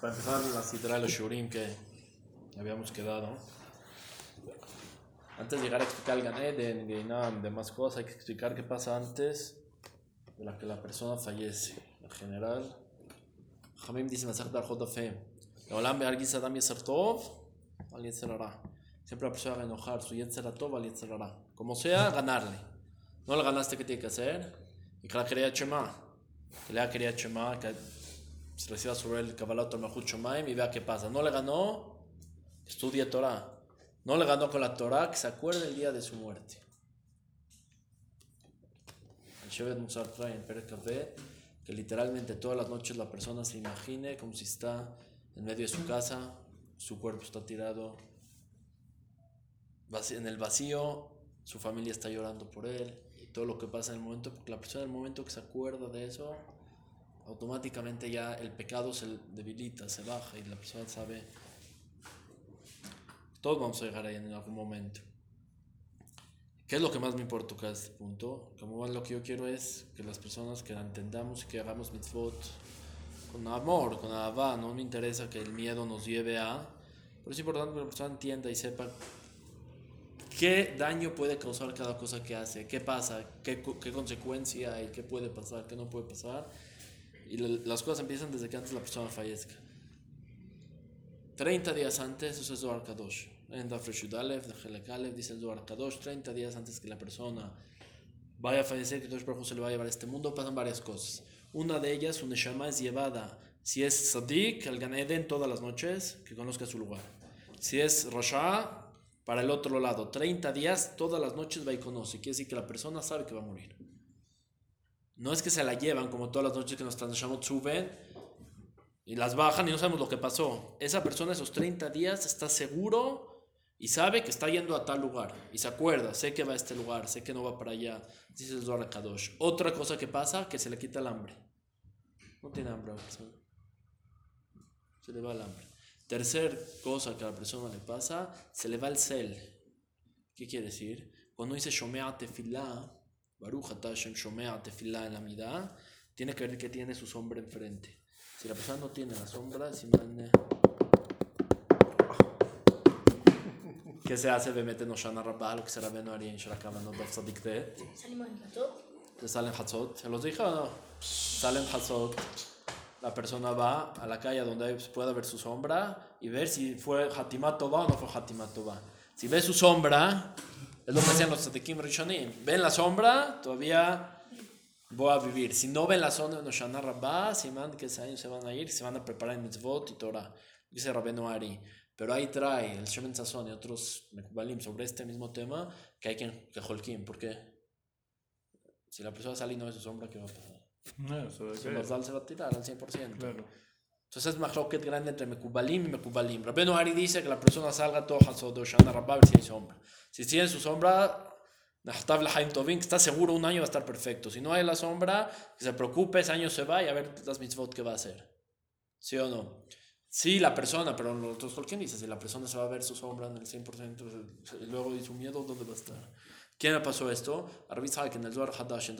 Para empezar, la de los shurim que habíamos quedado. Antes de llegar a explicar el Ganeden, y demás cosas, hay que explicar qué pasa antes de la que la persona fallece. En general, Hamim dice Masach Dar Jodafem. Olam Be'ar Adam Yeser Tov, al Yeser Siempre la persona va a enojar su Yeser Tov al Yeser Como sea, ganarle. No le ganaste, ¿qué tiene que hacer? Y que la quería Chema. Que le quería Chema, que reciba sobre el Kabbalah Mahut Shomaim y vea qué pasa. No le ganó, estudie Torah. No le ganó con la Torah, que se acuerde el día de su muerte. El Shevet Musar trae en que literalmente todas las noches la persona se imagine como si está en medio de su casa, su cuerpo está tirado en el vacío, su familia está llorando por él y todo lo que pasa en el momento, porque la persona en el momento que se acuerda de eso, automáticamente ya el pecado se debilita, se baja y la persona sabe todos vamos a llegar ahí en algún momento. ¿Qué es lo que más me importa acá este punto? Como lo que yo quiero es que las personas que entendamos y que hagamos mitzvot con amor, con avá, no me interesa que el miedo nos lleve a... Pero es importante que la persona entienda y sepa qué daño puede causar cada cosa que hace, qué pasa, qué, qué consecuencia hay, qué puede pasar, qué no puede pasar. Y las cosas empiezan desde que antes la persona fallezca. 30 días antes, eso es Zohar Kadosh. En Dafreshudalev, de dice el Zohar Kadosh, 30 días antes que la persona vaya a fallecer, que Dios se le va a llevar a este mundo, pasan varias cosas. Una de ellas, un Neshama es llevada, si es Sadik, al Ganeden todas las noches, que conozca su lugar. Si es Rasha, para el otro lado, 30 días, todas las noches va y conoce. Quiere decir que la persona sabe que va a morir. No es que se la llevan como todas las noches que nos Neshamot suben y las bajan y no sabemos lo que pasó. Esa persona esos 30 días está seguro y sabe que está yendo a tal lugar y se acuerda, sé que va a este lugar, sé que no va para allá. Dice el Zohar Kadosh. Otra cosa que pasa, que se le quita el hambre. No tiene hambre Se le va el hambre. Tercer cosa que a la persona le pasa, se le va el cel. ¿Qué quiere decir? Cuando dice Shomea Tefillah, Baruch Hashem Shomea Tefilá en la mitad, tiene que ver que tiene su sombra enfrente. Si la persona no tiene la sombra, si man... ¿Qué se hace? Obviamente no Shana Rabbah, lo que será Beno Arien, Shalakama, no Dov Sadik Te. ¿Salimos en Hatzot? ¿Te salen Hatzot? Se los dije, no? Salen Hatzot. La persona va a la calle donde pueda ver su sombra y ver si fue Hatimat Tova o no fue Hatimat Tova. Si ve su sombra, es lo que hacían los tzadikim rishonim. Ven la sombra, todavía voy a vivir. Si no ven la zona de Noshana Rabbah, si man que ese año se van a ir, se van a preparar en mitzvot y Torah. Dice Rabbeinu Ari. Pero ahí trae el Shemen Sazón y otros Mekubalim sobre este mismo tema que hay quien que holkim. ¿Por qué? Si la persona sale y no ve su sombra, ¿qué va a pasar? No, eso se va a tirar al 100%. Claro. Entonces es que grande entre Mekubalim y Mekubalim. Rabbeinu Ari dice que la persona salga todo de Oshana Rabbah si hay sombra. Si tiene su sombra, está seguro un año va a estar perfecto. Si no hay la sombra, que se preocupe, ese año se va y a ver las mitzvot que va a hacer. ¿Sí o no? Sí, la persona, pero nosotros, ¿por qué dice? Si la persona se va a ver su sombra en el 100%, y luego y su miedo, ¿dónde va a estar? ¿Quién le pasó esto? Rabbi que en el Zohar Hadash, en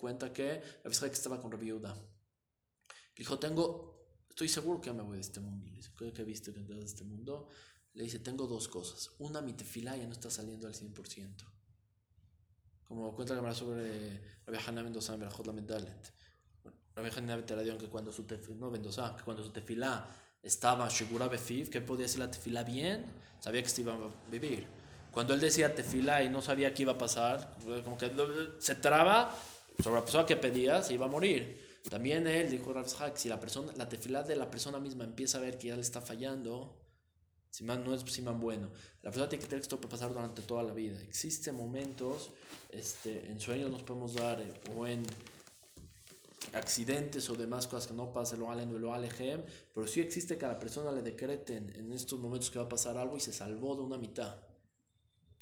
cuenta que Rabbi que estaba con Rabbi Yehuda. Dijo, tengo, estoy seguro que ya me voy de este mundo. Le dice, ¿qué, viste que de este mundo? Le dice, tengo dos cosas. Una, mi tefila ya no está saliendo al 100%. Como cuenta la sobre Rabbi Hanan Mendoza en Berajot la Mendalet. Rabbi Hanan te que cuando su tefilá, no Mendoza, que cuando su tefilá estaba Shigura Befiv, que podía hacer la tefilá bien, sabía que se iba a vivir. Cuando él decía tefilá y no sabía qué iba a pasar, como que se traba sobre la persona que pedía, se iba a morir. También él dijo, si la persona, la tefilá de la persona misma empieza a ver que ya le está fallando, Simán no es Simán bueno. La persona tiene que tener esto para pasar durante toda la vida. Existen momentos, este, en sueños nos podemos dar, eh, o en accidentes o demás cosas que no pasan, lo alen lo alejem, pero sí existe que a la persona le decreten en estos momentos que va a pasar algo y se salvó de una mitad.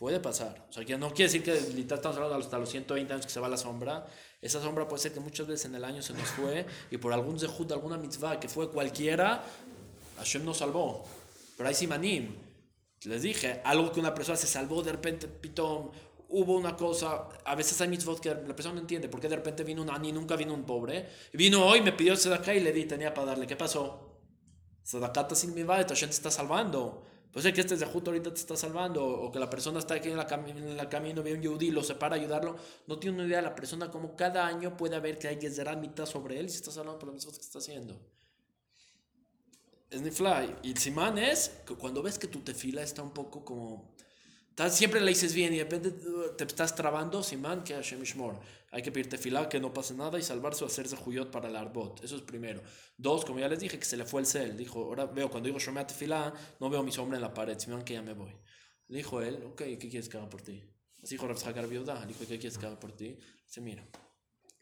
Puede pasar. O sea, que no quiere decir que literal estamos hablando hasta los 120 años que se va la sombra. Esa sombra puede ser que muchas veces en el año se nos fue y por algún zehut, alguna mitzvah que fue cualquiera, Hashem nos salvó. Pero hay simanim. Les dije, algo que una persona se salvó, de repente, pitón, hubo una cosa, a veces hay mitzvot que la persona no entiende, porque de repente vino un ani, nunca vino un pobre, vino hoy, me pidió acá y le di, tenía para darle, ¿qué pasó? Sadakata sin mi Hashem te está salvando. Pues es que este Zehut ahorita te está salvando, o que la persona está aquí en la, en la camino, ve un Yehudi, lo separa ayudarlo. No tiene una idea de la persona como cada año puede haber que hay mitad sobre él y si estás hablando por las cosas que está haciendo. Es ni fly. Y el simán es que cuando ves que tu tefila está un poco como siempre le dices bien y de uh, te estás trabando, Simán, que Hashem Ishmor. Hay que pedir tefilá, que no pase nada y salvarse o hacerse juyot para el arbot. Eso es primero. Dos, como ya les dije, que se le fue el cel. Dijo, ahora veo, cuando digo Shomea tefilá, no veo mi sombra en la pared, Simán, que ya me voy. Le dijo él, ok, ¿qué quieres que haga por ti? Así dijo Rav Viuda, le dijo, ¿qué quieres que haga por ti? Dice, mira,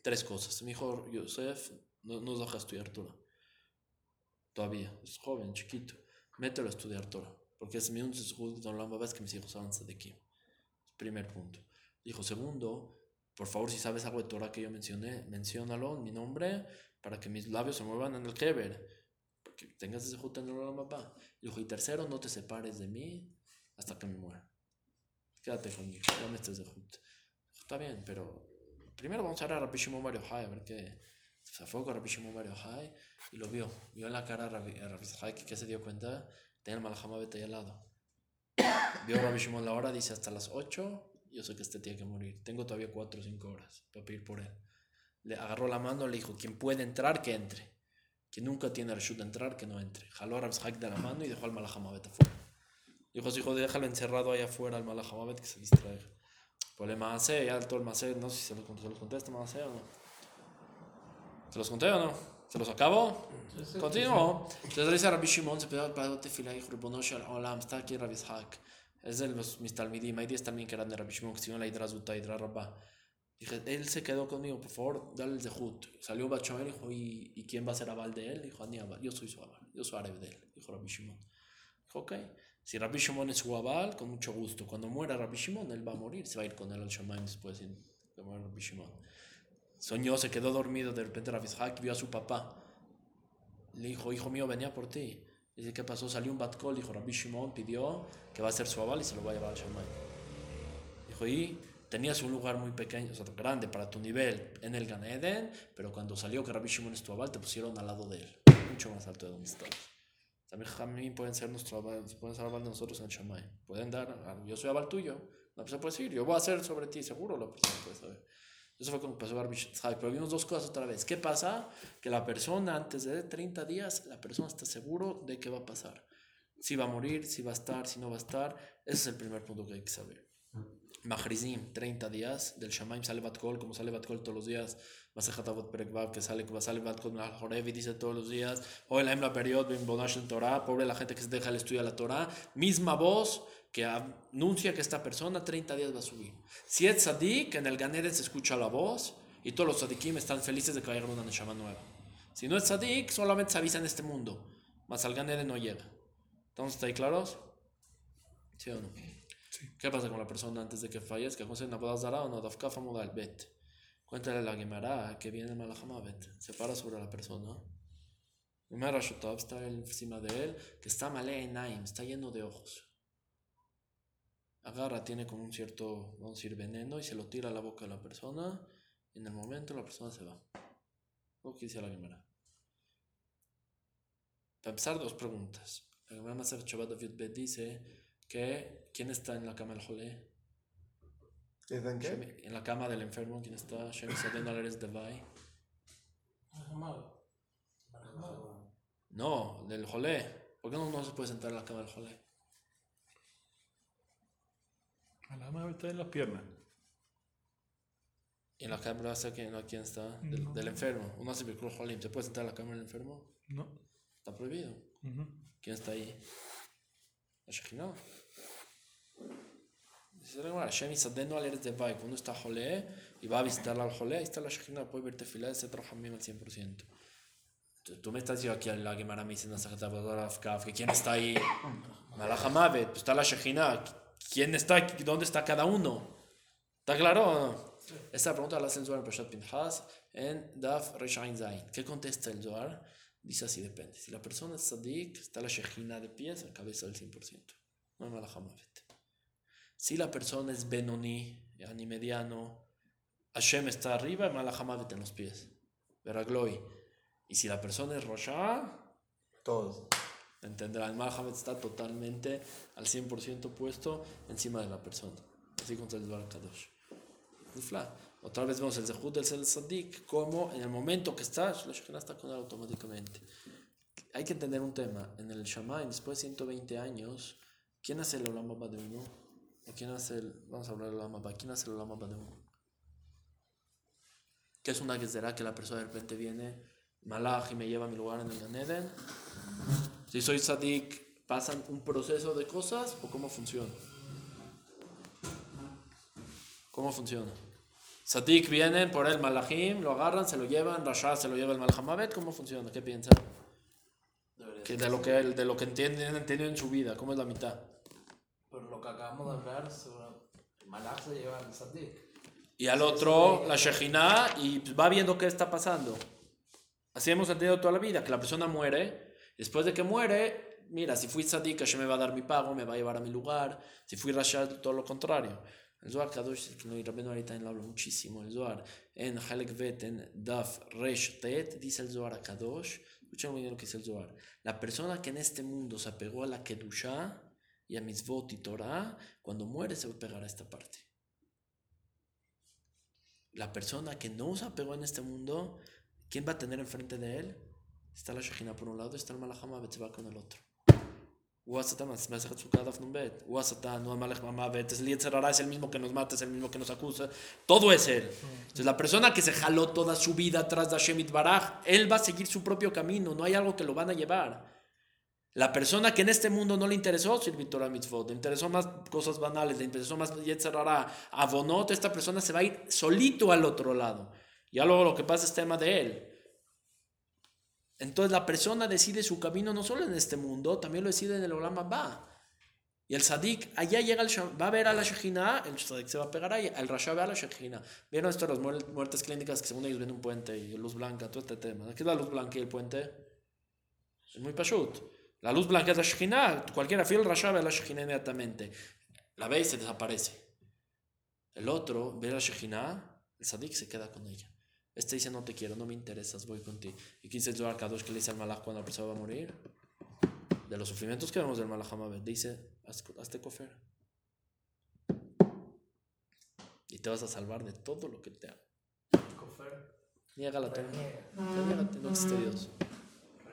tres cosas. Me dijo, Yosef, no, no deja estudiar Torah. Todavía, es joven, chiquito. Mételo a estudiar Torah. Porque es mi un no vez que mis hijos de aquí. Primer punto. Dijo, segundo, por favor, si sabes algo de Torah que yo mencioné, menciónalo en mi nombre para que mis labios se muevan en el Keber. Para que tengas ese jut en el papá. Dijo, y tercero, no te separes de mí hasta que me muera. Quédate conmigo, ya me estés de jut. Está bien, pero primero vamos a ver a Rabbi Shimon Bar a ver qué. Se fue con Rabbi Shimon Bar y lo vio. Vio en la cara a Rabbi, que se dio cuenta Tenía el Malajamavet ahí al lado. Vio Rabbi Shimon la hora, dice hasta las 8. Yo sé que este tiene que morir. Tengo todavía 4 o 5 horas para pedir por él. Le agarró la mano, le dijo: Quien puede entrar, que entre. Quien nunca tiene el de entrar, que no entre. Jaló a Rabbi de la mano y dejó al Malajamavet afuera. Dijo: Hijo, déjalo encerrado ahí afuera al Malajamavet que se distraiga. Pues el Maasé, ya todo el Maasé, no sé si se los, se los contesta Maasé o no. ¿Se los conté o no? ¿Se los acabó? Continuó. Entonces dice Rabbi Shimon, se pidió para tefila y Ribono Shel Olam, está aquí Rabbi Ishaq. Es de los mis talmidim, hay 10 también que eran de Rabbi Shimon, que estuvieron la Hidra Zuta, Hidra Rabba. Dije, él se quedó conmigo, por favor, dale el zehut. Salió Bachoel y dijo, ¿y, ¿y quién va a ser aval de él? Dijo, Ani Abal, yo soy su aval, yo soy árabe de él, dijo Rabbi Shimon. Dijo, ok, si Rabbi Shimon es su aval, con mucho gusto. Cuando muera Rabbi Shimon, él va a morir, se va a ir con él al Shemaim después de morir Rabbi Shimon. Soñó, se quedó dormido, de repente Rabishak vio a su papá. Le dijo, hijo mío, venía por ti. Dice, ¿qué pasó? Salió un Batkol, dijo, Rabbi Shimon pidió que va a ser su aval y se lo va a llevar al Shammai. Dijo, y tenías un lugar muy pequeño, o sea, grande para tu nivel en el Gan Eden, pero cuando salió que Rabbi Shimon es tu aval, te pusieron al lado de él, mucho más alto de donde estabas. También Jamín pueden ser nuestro aval, pueden ser aval de nosotros en el Shammai. Pueden dar, yo soy aval tuyo. La persona puede decir, yo voy a hacer sobre ti, seguro la persona puede saber. Eso fue como pasó Pero vimos dos cosas otra vez. ¿Qué pasa? Que la persona antes de 30 días, la persona está seguro de qué va a pasar. Si va a morir, si va a estar, si no va a estar. Ese es el primer punto que hay que saber. Mahrizim, 30 días. Del Shamaim sale Batkol, como sale Batkol todos los días. Masejatavot Perekvav, que sale, sale Batkol y dice todos los días. Hoy la Emla Period, Ben Bonash en Torah. Pobre la gente que se deja el estudio de la Torah. Misma voz que anuncia que esta persona 30 días va a subir. Si es tzadik, en el Ganeden se escucha la voz y todos los tzadikim están felices de que haya una neshama nueva. Si no es tzadik, solamente se avisa en este mundo, más al Ganeden no llega. ¿Estamos ahí claros? ¿Sí o no? ¿Qué pasa con la persona antes de que fallezca? o no? Dafkafa modal bet. Cuéntale la Gemara que viene bet. Se para sobre la persona. Gemara Shotab está encima de él, que está malé en Naim, está lleno de ojos agarra, tiene como un cierto, vamos a decir, veneno y se lo tira a la boca de la persona. En el momento la persona se va. ¿Qué dice la Gemara? Para empezar, dos preguntas. La Gemara Maser Shabbat David dice que ¿quién está en la cama del Jolé? ¿En qué? En la cama del enfermo, ¿quién está? Shem Sadén Aleres Devai. No, del Jolé. ¿Por qué no, no se puede sentar en la cama del Jolé? La mano está en las piernas. ¿Y en la cámara está quién, quién está? Del, enfermo. Uno hace Jolim. ¿Se puede sentar en la cámara del enfermo? No. Está prohibido. ¿Quién está ahí? La Shekhinah. Dice la Gemara, Shem Isadenu al Eretz de Bay. Cuando está Jolé y va a visitarla al Jolé, ahí está la Shekhinah. Puede verte filar, ese Hamim al 100%. Tú me estás diciendo aquí a la Gemara me dice que quién está ahí. Malachamavet, pues está la Shekhinah. ¿Quién está? ¿Dónde está cada uno? ¿Está claro o no? Esta pregunta la hace el Zohar en Peshat Pinchas en Daf Reshain Zain. ¿Qué contesta el Zohar? Dice así, depende. Si la persona es sadik, está la shejina de pies, la cabeza del 100%. No hay malajamavet. Si la persona es benoni, ni mediano, Hashem está arriba, malajamavet en los pies. Veragloi. Y si la persona es rosha, todos. Entenderá, el Malhamet está totalmente al 100% puesto encima de la persona. Así como el Dvar Kadosh. Otra vez vemos el Zehut del Sadik, como en el momento que está, la Shekhinah está con él automáticamente. Hay que entender un tema. En el Shammai, después de 120 años, ¿quién hace el Olam de uno? ¿O quién hace el, vamos a hablar del Olam ¿quién hace el Olam de uno? ¿Qué es una será que la persona de repente viene, Malach, y me lleva a mi lugar en el Ganeden? Si soy Sadik, ¿pasan un proceso de cosas o cómo funciona? ¿Cómo funciona? Sadik vienen por el Malachim, lo agarran, se lo llevan, Rasha se lo lleva el Malhamavet, ¿cómo funciona? ¿Qué piensan? Que de lo que, de lo que entienden, entienden en su vida, ¿cómo es la mitad? Por lo que acabamos de hablar, el Malach se lleva al Sadik. Y al otro, la Shejina, y va viendo qué está pasando. Así hemos entendido toda la vida, que la persona muere, después de que muere, mira, si fui Sadik, me va a dar mi pago, me va a llevar a mi lugar, si fui Rashad, todo lo contrario. El Zohar Kadosh, que no, Rabbeinu ahorita lo habla muchísimo, el Zohar, en Halek Vet, en Daf Resh Tet, dice el Zohar Kadosh, escuchen muy bien lo que dice el Zohar, la persona que en este mundo se apegó a la Kedusha y a Mitzvot y Torah, cuando muere se va a pegar a esta parte. La persona que no se apegó en este mundo, ¿quién va a tener enfrente de él? Está la Shekhinah por un lado, está el Malachama va con el otro. Es el mismo que nos mata, es el mismo que nos acusa. Todo es Él. Entonces, la persona que se jaló toda su vida atrás de Hashem Baraj, Él va a seguir su propio camino. No hay algo que lo van a llevar. La persona que en este mundo no le interesó servir Torah Mitzvot, le interesó más cosas banales, le interesó más Yetzerara, Abonot, esta persona se va a ir solito al otro lado. Ya luego lo que pasa es tema de él. Entonces la persona decide su camino no solo en este mundo, también lo decide en el Olama va. Y el Sadik, allá llega el va a ver a la Shekhinah, el Sadik se va a pegar ahí, el Rasha ve a la Shekhinah. ¿Vieron esto de las muertes clínicas que según ellos ven un puente y luz blanca, todo este tema? ¿Qué es la luz blanca y el puente? Es muy pashut. La luz blanca es la Shekhinah, cualquiera fila el Rasha ve a la Shekhinah inmediatamente. La ve y se desaparece. El otro ve a la Shekhinah, el Sadik se queda con ella. Este dice, no te quiero, no me interesas, voy contigo. ¿Y quién dice el Kadosh que le dice al Malach cuando la persona va a morir? De los sufrimientos que vemos del Malach Hamabet, dice, hazte cofer. Y te vas a salvar de todo lo que te haga. Cofer. Niega la Torah. no existe Dios.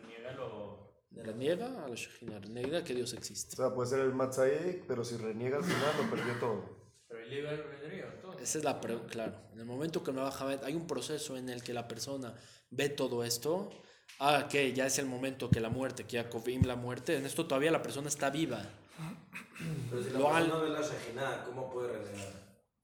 Reniégalo. Reniega a la Shekhinah, reniega que Dios existe. O sea, puede ser el Matzaik, pero si reniega al final lo perdió todo. Pero el libre todo. Esa es la pregunta, claro. En el momento que me baja, hay un proceso en el que la persona ve todo esto. Ah, que ya es el momento que la muerte, que Yakovim la muerte. En esto todavía la persona está viva. Pero si la persona no ve la Shejina, ¿cómo puede renegar?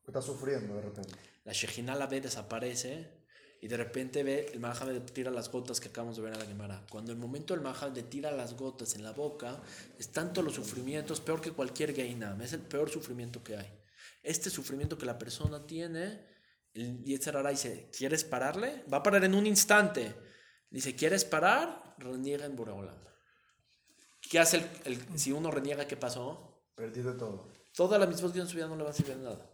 Está sufriendo de repente. La Shejina la ve, desaparece. Y de repente ve, el Mahamed tira las gotas que acabamos de ver en la Gemara. Cuando el momento el Mahamed tira las gotas en la boca, es tanto los sufrimientos, peor que cualquier Gainam. Es el peor sufrimiento que hay este sufrimiento que la persona tiene, el Yetzirah dice, ¿quieres pararle? Va a parar en un instante. Dice, ¿quieres parar? Reniega en Boreolam. ¿Qué hace el, si uno reniega? ¿Qué pasó? Perdido todo. Toda la misma que en su vida no le va a servir de nada.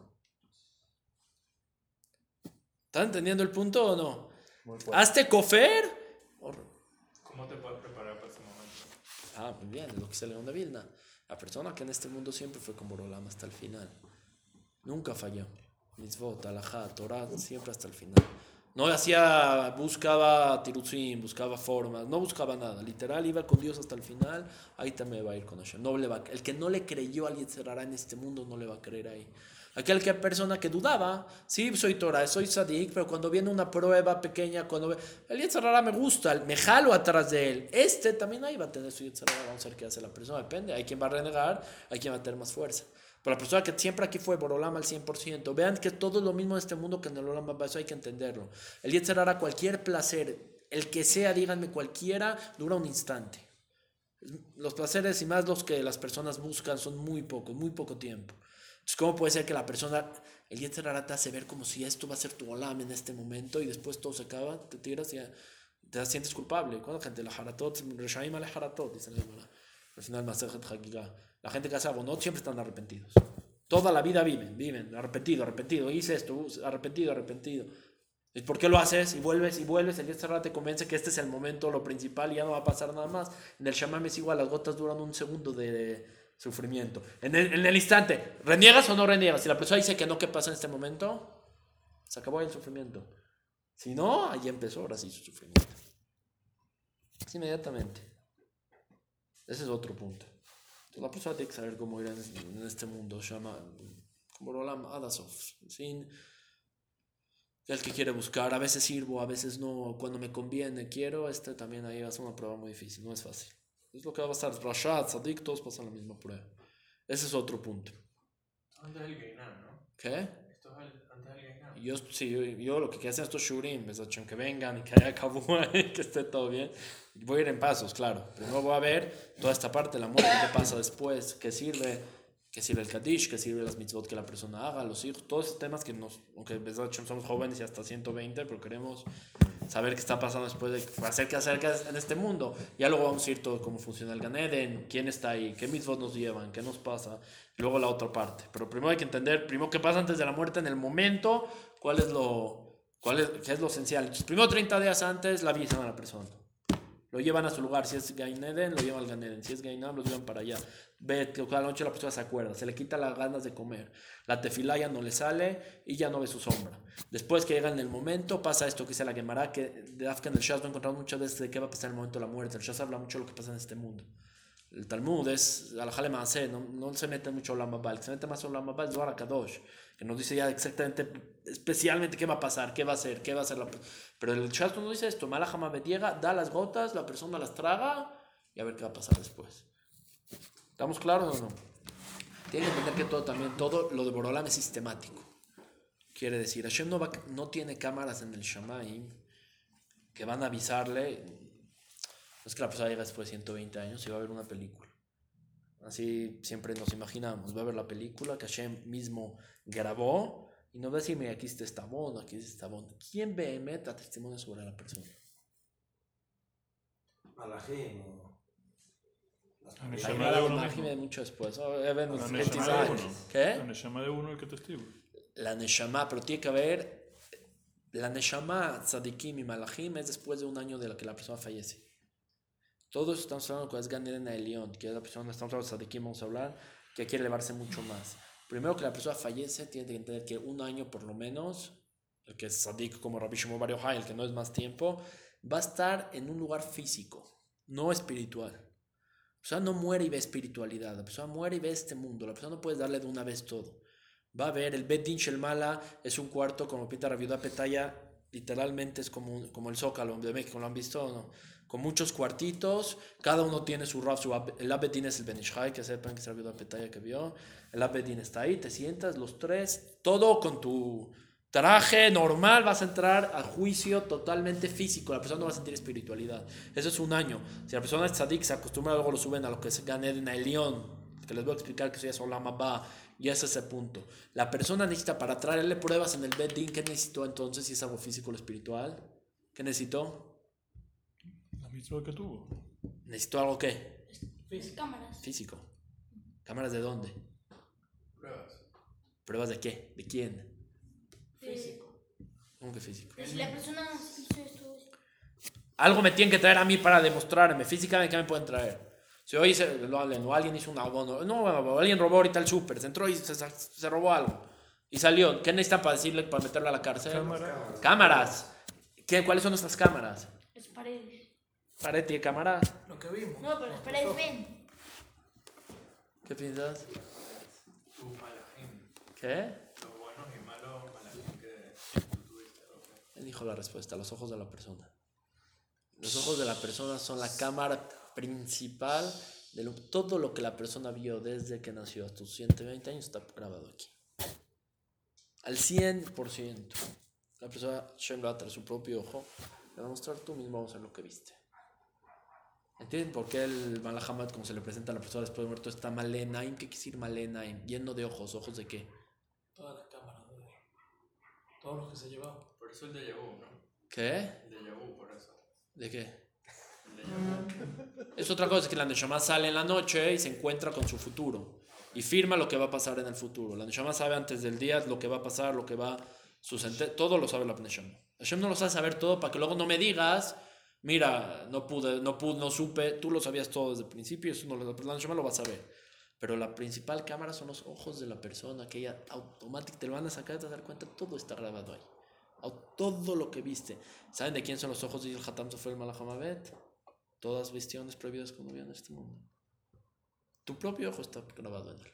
¿Están entendiendo el punto o no? Hazte cofer. ¿Cómo te puedes preparar para ese momento? Ah, muy bien, lo que se León de Vilna. La persona que en este mundo siempre fue con Boreolam hasta el final. Nunca falló. Mitzvot, alajá, Torah, siempre hasta el final. No hacía, buscaba tiruzim, buscaba formas, no buscaba nada. Literal, iba con Dios hasta el final, ahí también va a ir con Hashem. No le va, el que no le creyó al Yetzerara en este mundo no le va a creer ahí. Aquel que persona que dudaba, sí, soy Torah, soy Sadik, pero cuando viene una prueba pequeña, cuando ve, el Yetzerara me gusta, me jalo atrás de él. Este también ahí va a tener su Yetzerara, vamos a ver qué hace la persona, depende. Hay quien va a renegar, hay quien va a tener más fuerza. Pero la persona que siempre aquí fue Borolama al 100%, vean que todo es lo mismo en este mundo que en el Olama, eso hay que entenderlo. El Yetzer hará cualquier placer, el que sea, díganme cualquiera, dura un instante. Los placeres y más los que las personas buscan son muy pocos, muy poco tiempo. Entonces, ¿cómo puede ser que la persona, el Yetzer hará te hace ver como si esto va a ser tu Olam en este momento y después todo se acaba, te tiras y te sientes culpable? ¿Cuándo gente? La haratot, reshaim al haratot, dice la Al final. La gente que hace abonot siempre están arrepentidos. Toda la vida viven, viven, arrepentido, arrepentido, hice esto, arrepentido, arrepentido. ¿Y por qué lo haces? Y vuelves y vuelves, el Yetzirah te convence que este es el momento, lo principal, y ya no va a pasar nada más. En el Shamam es igual, las gotas duran un segundo de sufrimiento. En el, instante, ¿reniegas o no reniegas? Si la persona dice que no, ¿qué pasa en este momento? Se acabó el sufrimiento. Si no, ahí empezó ahora sí su sufrimiento. Inmediatamente. Ese es otro punto. Entonces, la persona tiene que saber cómo ir en, en este mundo, llama como Rolam Adasov, sin el que quiere buscar, a veces sirvo, a veces no, cuando me conviene quiero, este también ahí va a ser una prueba muy difícil, no es fácil. Es lo que va a pasar, Rashad, Sadik, todos pasan la misma prueba. Ese es otro punto. Antes del Gainan, ¿no? ¿Qué? Esto es el, antes del Gainan. Yo, sí, yo, yo lo que quiero hacer estos shurim, es que vengan y que haya kabua, que esté todo bien. Voy a ir en pasos, claro. Primero voy a ver toda esta parte, la muerte, qué pasa después, qué sirve, qué sirve el Kaddish, qué sirve las mitzvot que la persona haga, los hijos, todos esos temas que nos, aunque somos jóvenes y hasta 120, pero queremos saber qué está pasando después de hacer qué hacer en este mundo. Ya luego vamos a ir todo cómo funciona el Ganeden, quién está ahí, qué mitzvot nos llevan, qué nos pasa, y luego la otra parte. Pero primero hay que entender, primero qué pasa antes de la muerte en el momento, cuál es lo, cuál es, qué es lo esencial. Entonces, primero 30 días antes la avisan a la persona. Lo llevan a su lugar. Si es Gaineden, lo llevan al Ganeden. Si es Gainam, lo llevan para allá. Ve que cada noche la persona se acuerda. Se le quita las ganas de comer. La tefilá ya no le sale y ya no ve su sombra. Después que llega en el momento, pasa esto que dice la Gemara, que de Afgan el Shaz lo encontramos muchas veces de qué va a pasar en el momento de la muerte. El Shaz habla mucho de lo que pasa en este mundo. El Talmud es, Alajale Maaseh, no, no se mete mucho en el se mete más Olam es Zohar Kadosh, que nos dice ya exactamente, especialmente qué va a pasar, qué va a hacer, qué va a hacer la Pero el Shas no dice esto, Malajama llega, da las gotas, la persona las traga y a ver qué va a pasar después. ¿Estamos claros o no? Tiene que entender que todo también, todo lo de Borolam es sistemático. Quiere decir, Hashem no, va, no tiene cámaras en el Shamaim que van a avisarle es que la persona llega después de 120 años y va a ver una película. Así siempre nos imaginamos. Va a ver la película que Hashem mismo grabó y no va a decirme aquí está Estabón, aquí está Estabón. ¿Quién ve meta testimonio sobre la persona? Malajim. Malajim de mucho después. La Neshama de uno. ¿Qué? La Neshama de uno el que testigo. La Neshama, pero tiene que haber. La Neshama, Tzadikim y Malachim es después de un año de la que la persona fallece. Todos estamos hablando con es Ganeden Elión, que es la persona, estamos hablando de quién vamos a hablar, que quiere elevarse mucho más. Primero que la persona fallece, tiene que entender que un año por lo menos, el que es Sadik como Rabbi Shimon Bar el que no es más tiempo, va a estar en un lugar físico, no espiritual. La persona no muere y ve espiritualidad, la persona muere y ve este mundo, la persona no puede darle de una vez todo. Va a ver, el Bet Din Mala es un cuarto, como pita Rabiuda Petaya, literalmente es como, como el Zócalo de México, ¿lo han visto o no? Con muchos cuartitos, cada uno tiene su raf, su el Abedin es el Benishai, que sepan que se la petaya que vio, el Abedin está ahí, te sientas los tres, todo con tu traje normal, vas a entrar al juicio totalmente físico, la persona no va a sentir espiritualidad, eso es un año, si la persona es tzadik, se acostumbra, luego lo suben a lo que es Ganeden Elión, que les voy a explicar que eso ya es Olama Ba, y ese es el punto. La persona necesita para traerle pruebas en el Bedin, ¿qué necesitó entonces si es algo físico o espiritual? ¿Qué necesitó? Que tuvo. ¿Necesito algo qué? Cámaras. Físico. ¿Cámaras de dónde? Pruebas. ¿Pruebas de qué? ¿De quién? Físico. ¿Cómo que físico? Si la persona hizo esto. Algo me tienen que traer a mí para demostrarme. Físicamente, ¿qué me pueden traer? Si hoy se, lo, o alguien hizo un abono, no, alguien robó ahorita el súper, se entró y se, se, robó algo. Y salió. ¿Qué necesitan para decirle, para meterlo a la cárcel? Cámaras. Cámaras. ¿Qué, ¿Cuáles son nuestras cámaras? Las paredes. Pared y cámara. Lo que vimos. No, pero las paredes ven. ¿Qué piensas? Tu malajim. ¿Qué? Los buenos y malos malajim que tú tuviste. Él dijo la respuesta, los ojos de la persona. Los ojos de la persona son la cámara principal de todo lo que la persona vio desde que nació hasta sus 120 años está grabado aquí. Al 100%. La persona Shem va a traer su propio ojo. Le va a mostrar tú mismo, vamos a ver lo que viste. ¿Entienden por qué el Malahamad, como se le presenta a la persona después de muerto, está Malenaim? ¿Qué quiere decir Malenaim? Lleno de ojos. ¿Ojos de qué? Toda la cámara, de todos los que se llevaban. Por eso el de vu, ¿no? ¿Qué? El de vu, por eso. ¿De qué? El de Es otra cosa, es que la Neshama sale en la noche y se encuentra con su futuro. Y firma lo que va a pasar en el futuro. La Neshama sabe antes del día lo que va a pasar, lo que va a suceder. Todo lo sabe la Neshama. Hashem no lo sabe saber todo para que luego no me digas, mira, no pude, no pude, no supe, tú lo sabías todo desde el principio, eso no lo, lo va a saber. Pero la principal cámara son los ojos de la persona, que ella automáticamente te lo van a sacar, te vas a dar cuenta, todo está grabado ahí. Todo lo que viste. ¿Saben de quién son los ojos? Dice el Hatam Sofer el Malachamavet. Todas visiones prohibidas cuando en este mundo. Tu propio ojo está grabado en él.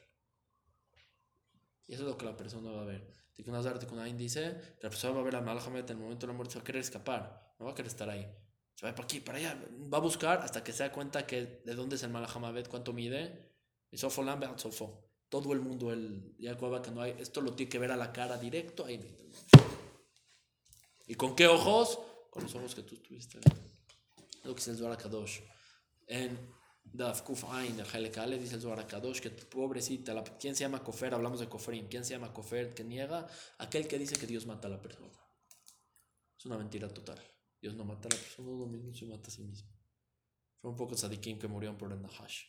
Y eso es lo que la persona va a ver. Tikkun Azar, dice la persona va a ver a Malachamavet en el momento de la muerte, va a querer escapar, no va a querer estar ahí. Se va para aquí, para allá, va a buscar hasta que se da cuenta que de dónde es el Malachamavet, cuánto mide. Y Sofo Lambert, Sofo. Todo el mundo, el Jacob, que no hay, esto lo tiene que ver a la cara directo, ahí ¿Y con qué ojos? Con los ojos que tú tuviste. Lo que dice el Kadosh. En Daf Kuf Ain, el Helekale, dice el Zohar Kadosh que pobrecita, ¿quién se llama Kofer? Hablamos de Koferim. ¿Quién se llama Kofer? Que niega aquel que dice que Dios mata a la persona. Es una mentira total. Dios no mata a la persona, uno mismo se mata a sí mismo. Fue un poco Sadikim que murieron por el Nahash.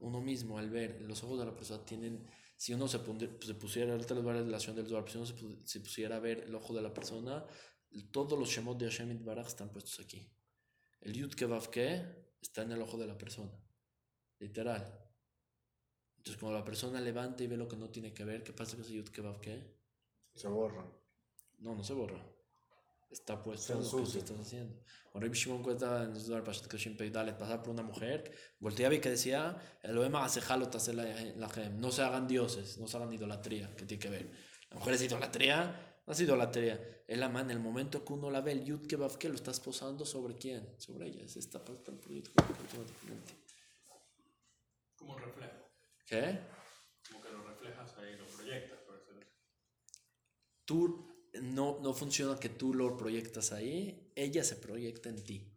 Uno mismo, al ver, los ojos de la persona tienen si uno se, se pusiera, ahorita les voy a la relación del Zohar, si uno se, pusiera a ver el ojo de la persona, todos los Shemot de Hashem Baraj están puestos aquí. El Yud Kevav Ke está en el ojo de la persona. Literal. Entonces, cuando la persona levanta y ve lo que no tiene que ver, ¿qué pasa con ese Yud Kevav Ke? Se borra. No, no se borra. Está puesto en lo que tú estás haciendo. Cuando Rabbi Shimon cuenta en Zohar Pashat Kashim Peidale, pasar por una mujer, volteaba y que decía, no se hagan dioses, no se hagan idolatría, que tiene que ver. La mujer es idolatría, no es idolatría. Es la en el momento que uno la ve, el Yud que lo estás posando sobre quién? Sobre ella. Es esta parte del proyecto. Como un reflejo. ¿Qué? Como que lo reflejas ahí, lo proyectas, por eso. Tú no, no funciona que tú lo proyectas ahí, ella se proyecta en ti.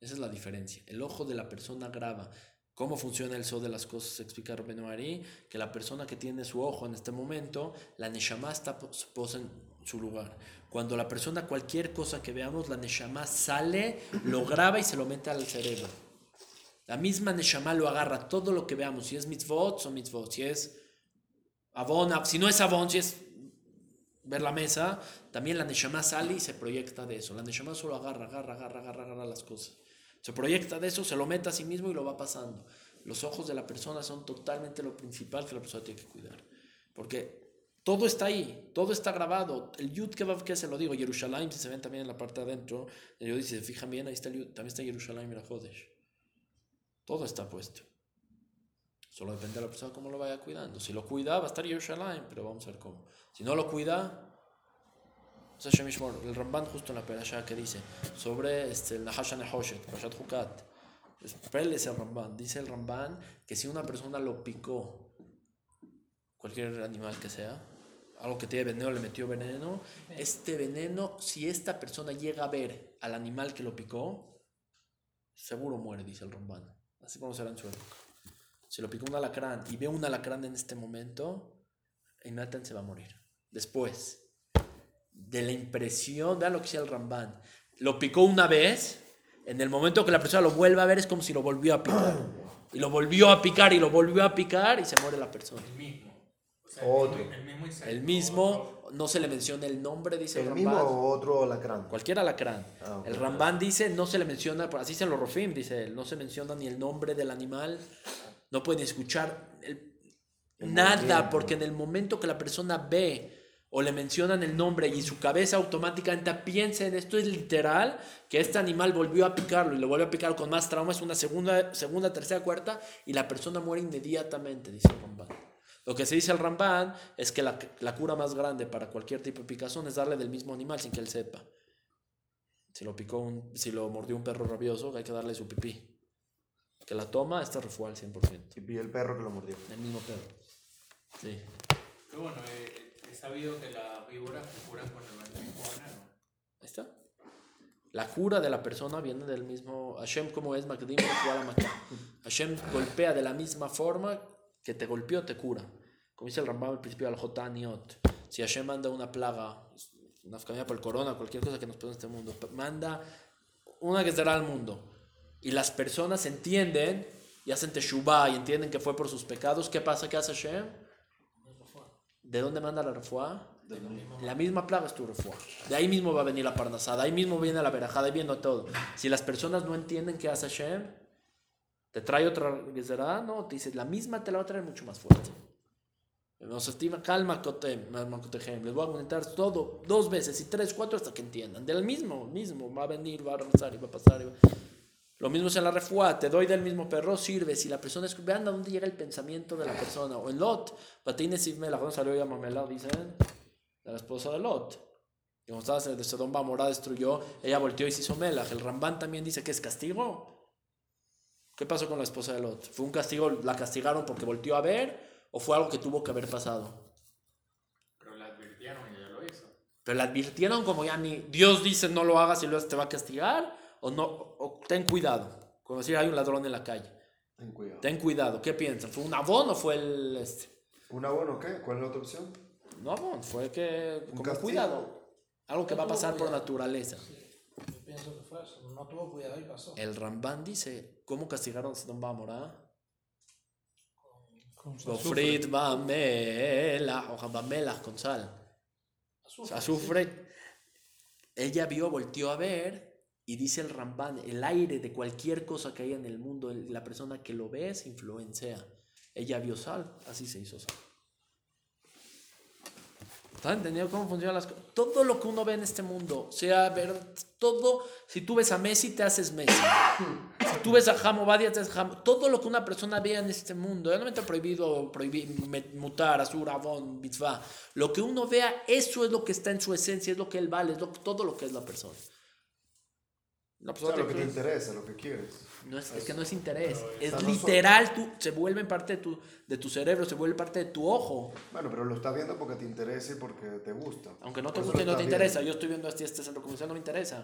Esa es la diferencia. El ojo de la persona graba. ¿Cómo funciona el sol de las cosas? Explica Ari, que la persona que tiene su ojo en este momento, la Neshama está posa en su lugar. Cuando la persona, cualquier cosa que veamos, la Neshama sale, lo graba y se lo mete al cerebro. La misma Neshama lo agarra todo lo que veamos. Si es mitzvot, son mitzvot. Si es avon, si no es avon, si es ver la mesa, también la Neshama sale y se proyecta de eso. La Neshama solo agarra, agarra, agarra, agarra, agarra las cosas. Se proyecta de eso, se lo mete a sí mismo y lo va pasando. Los ojos de la persona son totalmente lo principal que la persona tiene que cuidar. Porque todo está ahí, todo está grabado. El Yud que se lo digo, Jerusalén, si se ven también en la parte de adentro, si se fijan bien, ahí está el Yud, también está Jerusalén y la Jodesh. Todo está puesto. Solo depende de la persona cómo lo vaya cuidando. Si lo cuida, va a estar Yerushalayim, pero vamos a ver cómo. Si no lo cuida, el Ramban justo en la perasha que dice sobre este, el Nahash Nehoshet, Parashat Hukat. es el Ramban. Dice el Ramban que si una persona lo picó, cualquier animal que sea, algo que tiene veneno, le metió veneno, este veneno, si esta persona llega a ver al animal que lo picó, seguro muere, dice el Ramban. Así como será en su época. Si lo picó un alacrán y ve un alacrán en este momento, Nathan se va a morir. Después de la impresión, vean lo que decía el Ramban, lo picó una vez, en el momento que la persona lo vuelve a ver es como si lo volvió a picar. Y lo volvió a picar y lo volvió a picar y se muere la persona. El mismo. otro. El mismo, el mismo, no se le menciona el nombre, dice el, el mismo o otro alacrán. Cualquier alacrán. Ah, el Ramban dice, no se le menciona, así dicen los Rofim, dice no se menciona ni el nombre del animal, no pueden escuchar nada, porque en el momento que la persona ve o le mencionan el nombre y su cabeza automáticamente piensa en esto es literal, que este animal volvió a picarlo y lo vuelve a picar con más trauma, es una segunda, segunda, tercera, cuarta, y la persona muere inmediatamente, dice el Ramban. Lo que se dice el Ramban es que la, la, cura más grande para cualquier tipo de picazón es darle del mismo animal sin que él sepa. Si lo picó un, si lo mordió un perro rabioso, hay que darle su pipí que la toma, está refual al 100%. Y el perro que lo mordió. El mismo perro. Sí. Pero bueno, eh, he sabido que la víbora se cura con el mismo veneno. Ahí está. La cura de la persona viene del mismo. Hashem, como es Makdim, Hashem golpea de la misma forma que te golpeó, te cura. Como dice el Rambam al principio, al Jotaniot. Si Hashem manda una plaga, una camilla por el corona, cualquier cosa que nos pone en este mundo, manda una que será al mundo y las personas entienden y hacen teshuvah y entienden que fue por sus pecados, ¿qué pasa? ¿Qué hace Hashem? ¿De dónde manda la refuá? La misma plaga es tu refuá. De ahí mismo va a venir la parnasada, de ahí mismo viene la verajada, ahí viene todo. Si las personas no entienden qué hace Hashem, te trae otra será no, te dice, la misma te la va a traer mucho más fuerte. Nos estima, calma, cotem, les voy a comentar todo, dos veces y tres, cuatro hasta que entiendan. Del mismo, mismo, va a venir, va a regresar y va a pasar. y va- Lo mismo es en la refuá, te doy del mismo perro, sirve. Si la persona es, vean a dónde llega el pensamiento de la persona. O en Lot, Batines y Mela, cuando salió ya Mamela, dicen, la esposa de Lot. Y cuando estaba de Sodom Bamorá destruyó, ella volteó y se hizo Melach. El Rambán también dice que es castigo. ¿Qué pasó con la esposa de Lot? ¿Fue un castigo, la castigaron porque volteó a ver o fue algo que tuvo que haber pasado? Pero la advirtieron y ella lo hizo. Pero la advirtieron como ya ni Dios dice no lo hagas y luego te va a castigar o no, o ten cuidado. Como decir hay un ladrón en la calle. Ten cuidado. Ten cuidado, ¿qué piensan? ¿Fue un abón o fue el este? ¿Un abono qué? ¿Cuál es la otra opción? No abón, fue que Un como castigo. cuidado. Algo que va a pasar por naturaleza. Yo pienso que fue eso. No tuvo cuidado y pasó. El Rambán dice, ¿cómo castigaron a Sodom Bamorá? Con Gofrit Bamela, o Bamela con sal. Azufre, Azufre. Ella vio, volteó a ver y dice el Rambán, el aire de cualquier cosa que haya en el mundo, la persona que lo ve se influencia. Ella vio sal, así se hizo sal. ¿Estás entendiendo cómo funcionan las cosas? Todo lo que uno ve en este mundo, sea ver, todo, si tú ves a Messi, te haces Messi. Si tú ves a Jamo te haces Jamo. Todo lo que una persona vea en este mundo, no está prohibido, prohibir, mutar, azur, avon, mitzvah. Lo que uno vea, eso es lo que está en su esencia, es lo que él vale, es lo- todo lo que es la persona. La O persona sea, lo que te- te interesa, lo que quieres. no es, es que no es interés, es no literal, tú, se vuelve parte de tu, de tu cerebro, se vuelve parte de tu ojo. Bueno, pero lo estás viendo porque te interesa y porque te gusta. Aunque no te guste y no te interesa, yo estoy viendo este, este centro comercial, no me interesa.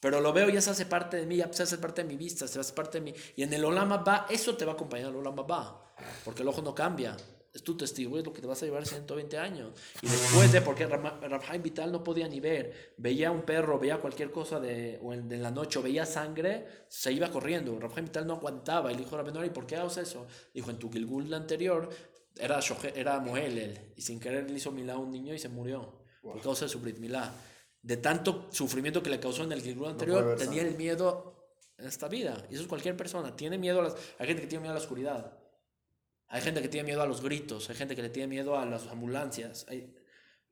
Pero lo veo y ya se hace parte de mí, ya se hace parte de mi vista, se hace parte de mí. Y en el Olama va, eso te va a acompañar, el Olama va. Porque el ojo no cambia. Es tu testigo, es lo que te vas a llevar 120 años. Y después de, porque Rafael Vital no podía ni ver, veía un perro, veía cualquier cosa de, o en, la noche, o veía sangre, se iba corriendo. Rafael Vital no aguantaba. Y le dijo a Rabenori, ¿por qué haces eso? Dijo, en tu Gilgul anterior era, era Moel él, y sin querer le hizo milá a un niño y se murió. Por causa de su Brit Milá. De tanto sufrimiento que le causó en el Gilgul anterior, tenía el miedo en esta vida. Y eso es cualquier persona. Tiene miedo a las... Hay gente que tiene miedo a la oscuridad. Hay gente que tiene miedo a los gritos. Hay gente que le tiene miedo a las ambulancias. Hay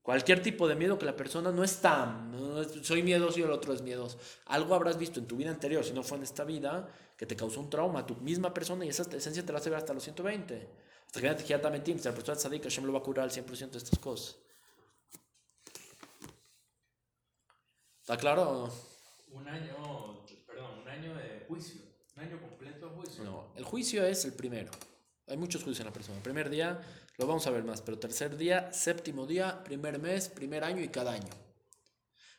cualquier tipo de miedo que la persona no está. No soy miedoso y el otro es miedoso. Algo habrás visto en tu vida anterior, si no fue en esta vida, que te causó un trauma. Tu misma persona y esa esencia te la hace ver hasta los 120. Hasta que ya te mentir. Si la persona es tzadik, Hashem lo va a curar al 100% de estas cosas. ¿Está claro? Un año, perdón, un año de juicio. Un año completo de juicio. No, el juicio es el primero. Hay muchos juicios en la persona. Primer día lo vamos a ver más, pero tercer día, séptimo día, primer mes, primer año y cada año.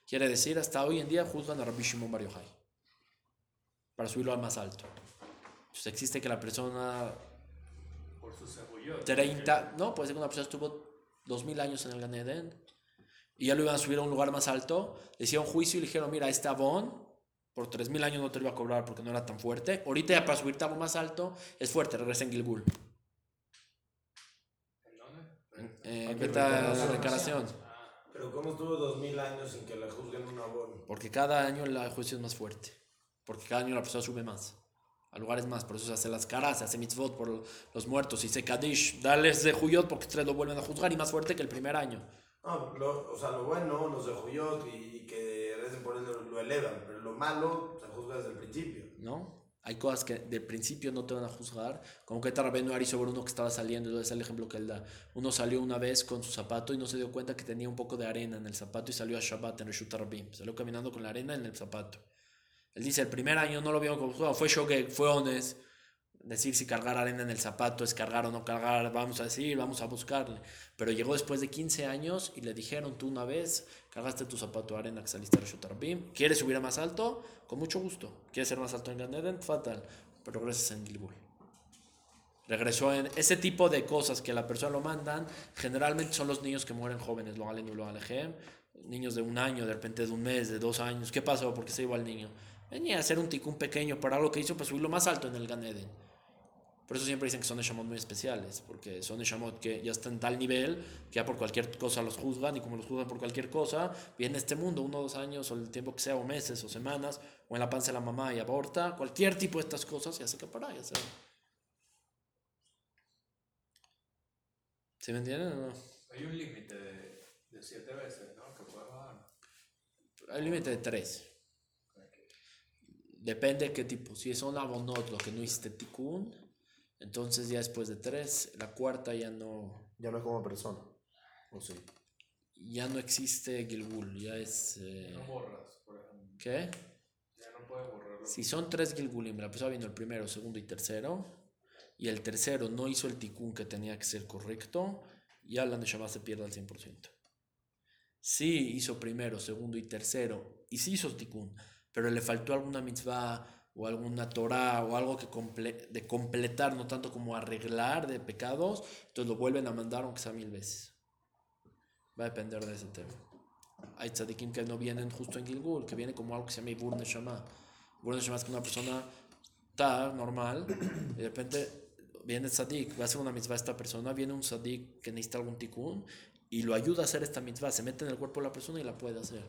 Quiere decir, hasta hoy en día juzgan a Rabbi Shimon Bar Yochai para subirlo al más alto. Entonces existe que la persona Por su cebollot. 30, no, puede ser que una persona estuvo 2000 años en el Gan Eden y ya lo iban a subir a un lugar más alto, le hicieron juicio y le dijeron, mira, este abón por 3000 años no te lo iba a cobrar porque no era tan fuerte. Ahorita ya para subirte a algo más alto es fuerte, regresa en Gilgul. ¿En dónde? Eh, Aquí vete a la reencarnación. reencarnación. Pero ¿cómo estuvo dos mil años sin que le juzguen un abono? Porque cada año el juicio es más fuerte. Porque cada año la persona sube más. A lugares más. Por eso se hace las caras, se hace mitzvot por los muertos. Y se Kadish, dales de Juyot porque ustedes lo vuelven a juzgar y más fuerte que el primer año. No, lo- o sea, lo bueno, los de Juyot y, y que recen por él lo, elevan, pero lo malo se juzga desde el principio. ¿No? Hay cosas que del principio no te van a juzgar. Como que Tarabeno Ari sobre uno que estaba saliendo. Es el ejemplo que él da. Uno salió una vez con su zapato y no se dio cuenta que tenía un poco de arena en el zapato y salió a Shabbat en Reshut Rabim. Salió caminando con la arena en el zapato. Él dice, el primer año no lo vieron como juzgado, fue shogeg, fue honest. Decir si cargar arena en el zapato es cargar o no cargar, vamos a decir, vamos a buscarle. Pero llegó después de 15 años y le dijeron, tú una vez cargaste tu zapato de arena que saliste a Reshut Rabim, ¿quieres subir a más alto? Con mucho gusto. ¿Quieres ser más alto en Gan Eden? Fatal. Pero regresas en Gilbul. Regresó en ese tipo de cosas que la persona lo mandan, generalmente son los niños que mueren jóvenes, lo alen y lo alejem, niños de un año, de repente de un mes, de dos años. ¿Qué pasó? ¿Por qué se iba el niño? Venía a hacer un ticún pequeño para algo que hizo para subirlo más alto en el Gan Eden. Por eso siempre dicen que son Neshamot muy especiales, porque son Neshamot que ya están en tal nivel que ya por cualquier cosa los juzgan, y como los juzgan por cualquier cosa, viene este mundo, uno o dos años, o el tiempo que sea, o meses, o semanas, o en la panza de la mamá y aborta, cualquier tipo de estas cosas, ya se para, ya se ¿Sí me entienden o no? Hay un límite de, de siete veces, ¿no? Que puede bajar. Hay límite de tres. Depende de qué tipo. Si son abonot, lo que no hiciste tikkun, entonces ya después de tres, la cuarta ya no, Ya no es como persona. ¿O sí? ya no existe Gilgul, ya es... eh, No borras, por ejemplo. ¿Qué? Ya no puedes borrarlo. Si son tres Gilgulim, la persona vino el primero, segundo y tercero, y el tercero no hizo el tikkun que tenía que ser correcto, ya la Neshama se pierde al 100%. Si hizo primero, segundo y tercero, y sí hizo tikkun, pero le faltó alguna mitzvah o alguna Torah o algo que comple- de completar, no tanto como arreglar de pecados, entonces lo vuelven a mandar aunque sea mil veces. Va a depender de ese tema. Hay tzadikim que no vienen justo en Gilgul, que viene como algo que se llama Ibur Neshama. Ibur Neshama es que una persona está normal y de repente viene tzadik, va a hacer una mitzvah esta persona, viene un tzadik que necesita algún tikkun y lo ayuda a hacer esta mitzvah, se mete en el cuerpo de la persona y la puede hacer.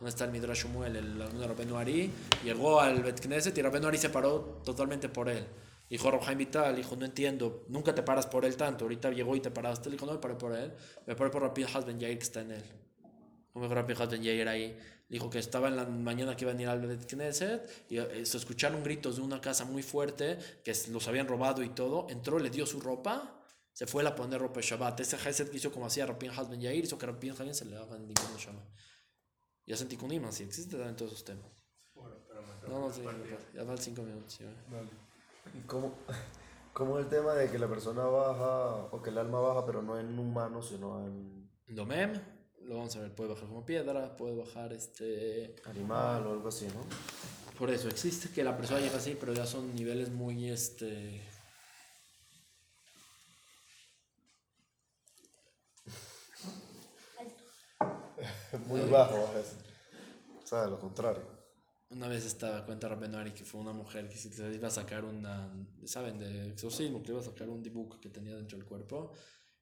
¿Dónde está el Midrash Shmuel, el alumno de Rabenu Ari? Llegó al Bet Knesset y Rabenu Ari se paró totalmente por él. Dijo Rojaim Vital, dijo, no entiendo, nunca te paras por él tanto. Ahorita llegó y te paraste. Le dijo, no me paré por él, me paré por Rabbi Ben Yair que está en él. Como dijo Rabbi Ben Yair ahí. Dijo que estaba en la mañana que iba a venir al Bet Knesset y eh, se escucharon gritos de una casa muy fuerte que los habían robado y todo. Entró, le dio su ropa, se fue a poner ropa de Shabbat. Ese Hesed que hizo como hacía Rabbi Ben Yair, hizo que Rabbi Ben se le hagan ningún Shabbat. Y hacen tikkunim, así existe también todos esos temas. Bueno, pero No, no, sí, ya van cinco minutos. sí. ¿Y cómo, cómo es el tema de que la persona baja, o que el alma baja, pero no en humano, sino en Domem, lo vamos a ver, puede bajar como piedra, puede bajar este... animal o algo así, ¿no? Por eso existe que la persona llega así, pero ya son niveles muy este... Muy bajo, a veces. O sea, de lo contrario. Una vez estaba, cuenta Rabenari, que fue una mujer que se le iba a sacar una, ¿saben? De exorcismo, que le iba a sacar un dibujo que tenía dentro del cuerpo.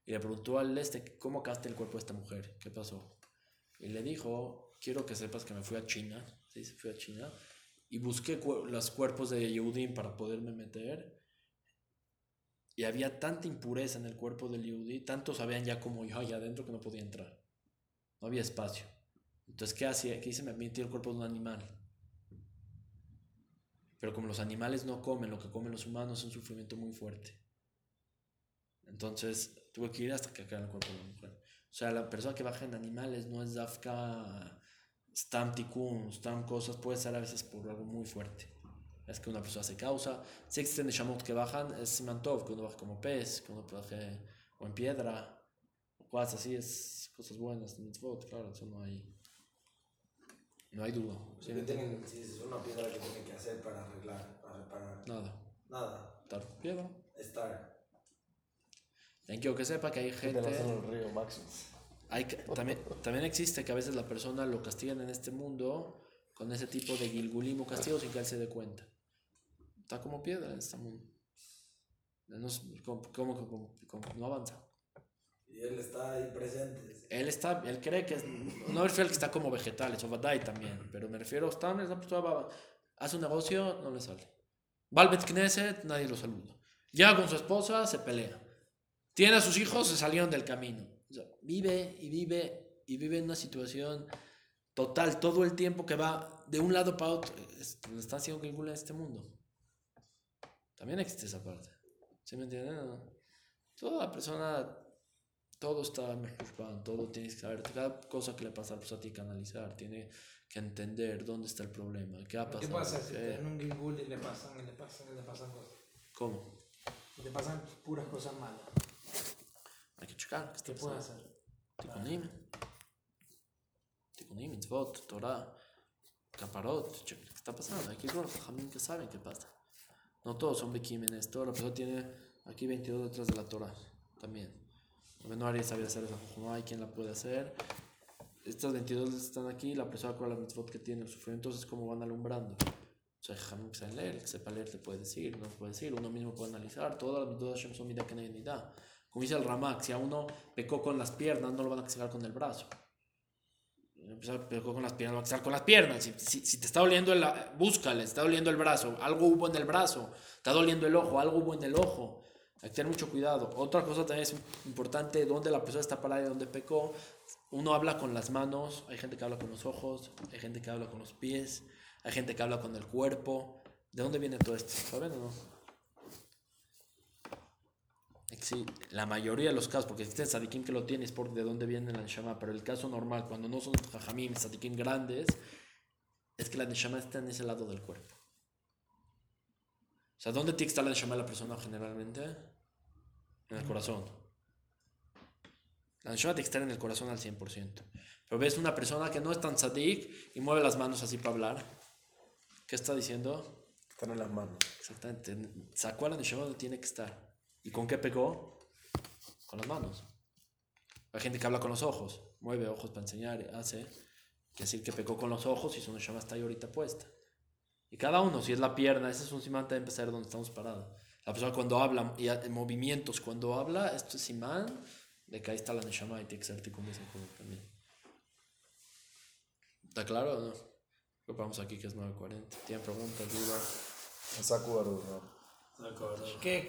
Y le preguntó al este, ¿cómo acaste el cuerpo de esta mujer? ¿Qué pasó? Y le dijo, quiero que sepas que me fui a China, ¿sí? Se fui a China. Y busqué cu- los cuerpos de Yehudim para poderme meter. Y había tanta impureza en el cuerpo del Yehudi, tantos sabían ya como yo allá adentro que no podía entrar. No había espacio. Entonces, ¿qué hacía? ¿Qué hice? Me metí el cuerpo de un animal. Pero como los animales no comen lo que comen los humanos, es un sufrimiento muy fuerte. Entonces tuve que ir hasta que acá el cuerpo de la mujer. O sea, la persona que baja en animales no es Dafka, Stam Tikkun, Stam cosas, puede ser a veces por algo muy fuerte. Es que una persona se causa. Si existen Neshamot que bajan, es Simantov, que uno baja como pez, que uno baje o en piedra, o cosas así, es cosas buenas, mitzvot, claro, eso no hay, no hay duda. ¿sí? ¿Qué tienen, si es una piedra que tienen que hacer para arreglar, para reparar? Nada, Nada. estar piedra. Estar. Ten que que sepa que hay gente. el río, Máximo. Hay, que- también, también existe que a veces la persona lo castigan en este mundo con ese tipo de gilgulim o castigo sin que él se dé cuenta. Está como piedra en este mundo. No, como- como- como- no avanza. Y él está ahí presente. Él está, él cree que es, no refiero al que está como vegetal, eso Badai también, pero me refiero persona va- hace un negocio, no le sale. Va Knesset, nadie lo saluda. Llega con su esposa, se pelea. Tiene a sus hijos, se salieron del camino. Vive y vive y vive en una situación total todo el tiempo que va de un lado para otro. Es- está haciendo calcula en este mundo. También existe esa parte. ¿Sí me entienden? no? Toda persona todo está mejor, todo tienes que saber, cada cosa que le pasa a la persona tiene que analizar, tiene que entender dónde está el problema, qué ha pasado. ¿Qué pasa si qué- te dan un gilgul y le pasan, y le pasan, y le pasan cosas? ¿Cómo? Y te pasan puras cosas malas. Hay que checar, ¿qué ¿Qué puede pasando? hacer? Tikkunim. Tikkunim, mitzvot, Torah, caparot, ¿qué está pasando? Hay que ir con los que saben qué pasa. No todos son bekim en esto, la persona tiene aquí 22 letras de la Torah también. No hay sabe hacer esa no hay quien la puede hacer. Estas 22 letras están aquí, la persona con las mitzvot que tiene, los sufrimientos es como van alumbrando. O sea, Jamim que sabe leer, el que sepa leer te puede decir, no puede decir, uno mismo puede analizar. Todas las mitzvot de Hashem son midah que nadie da. Como dice el Ramak, si a uno pecó con las piernas, no lo van a castigar con el brazo. Pecó con las piernas, lo van a castigar con las piernas. Si, si, si te está doliendo, el, búscale, te está doliendo el brazo, algo hubo en el brazo, está doliendo el ojo, algo hubo en el ojo. Hay que tener mucho cuidado. Otra cosa también es importante, dónde la persona está parada y dónde pecó. Uno habla con las manos, hay gente que habla con los ojos, hay gente que habla con los pies, hay gente que habla con el cuerpo. ¿De dónde viene todo esto? ¿Saben o no? Sí, la mayoría de los casos, porque existen sadikim que lo tienen, es por de dónde viene la neshama, pero el caso normal, cuando no son jajamim, sadikim grandes, es que la neshama está en ese lado del cuerpo. O sea, ¿dónde tiene que estar la neshama de la persona generalmente? En el corazón. La neshama tiene que estar en el corazón al 100%. Pero ves una persona que no es tan sadik y mueve las manos así para hablar. ¿Qué está diciendo? Están en las manos. Exactamente. Sacó a la neshama donde tiene que estar. ¿Y con qué pegó? Con las manos. Hay gente que habla con los ojos, mueve ojos para enseñar, hace. Que decir que pecó con los ojos y su neshama está ahí ahorita puesta. Y cada uno, si es la pierna, ese es un simán de empezar donde estamos parados. La persona cuando habla, y en movimientos, cuando habla, esto es simán de que ahí está la neshama y tiene que ser tikkun también. ¿Está claro o no? Lo paramos aquí que es 9.40. ¿Tienen preguntas, dudas? ¿no? ¿Qué,